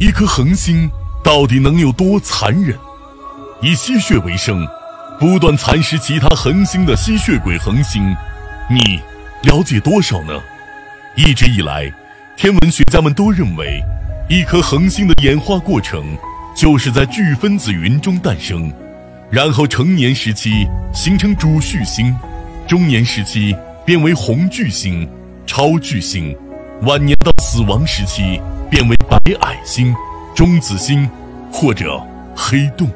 一颗恒星到底能有多残忍？以吸血为生，不断蚕食其他恒星的吸血鬼恒星，你了解多少呢？一直以来，天文学家们都认为，一颗恒星的演化过程就是在巨分子云中诞生，然后成年时期形成主序星，中年时期变为红巨星、超巨星，晚年到死亡时期变为白矮星、中子星或者黑洞。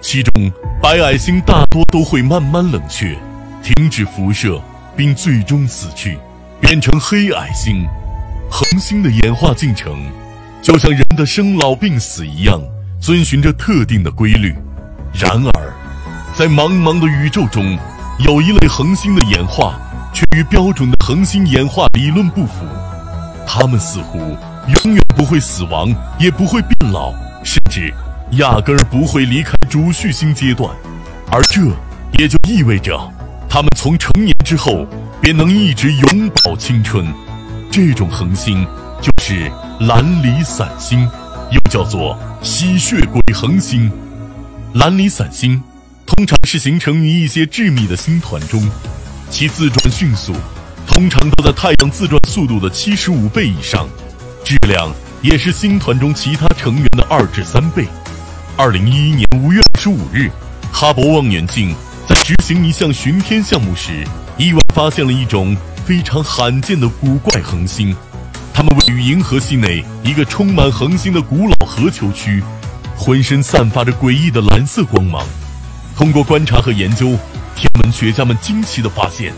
其中，白矮星大多都会慢慢冷却，停止辐射，并最终死去，变成黑矮星。恒星的演化进程，就像人的生老病死一样，遵循着特定的规律。然而，在茫茫的宇宙中，有一类恒星的演化却与标准的恒星演化理论不符。它们似乎永远不会死亡，也不会变老，甚至……压根儿不会离开主序星阶段，而这也就意味着，它们从成年之后便能一直永葆青春。这种恒星就是蓝离散星，又叫做吸血鬼恒星。蓝离散星通常是形成于一些致密的星团中，其自转迅速，通常都在太阳自转速度的七十五倍以上，质量也是星团中其他成员的二至三倍。二零一一年五月二十五日，哈勃望远镜在执行一项巡天项目时，意外发现了一种非常罕见的古怪恒星。它们位于银河系内一个充满恒星的古老核球区，浑身散发着诡异的蓝色光芒。通过观察和研究，天文学家们惊奇地发现，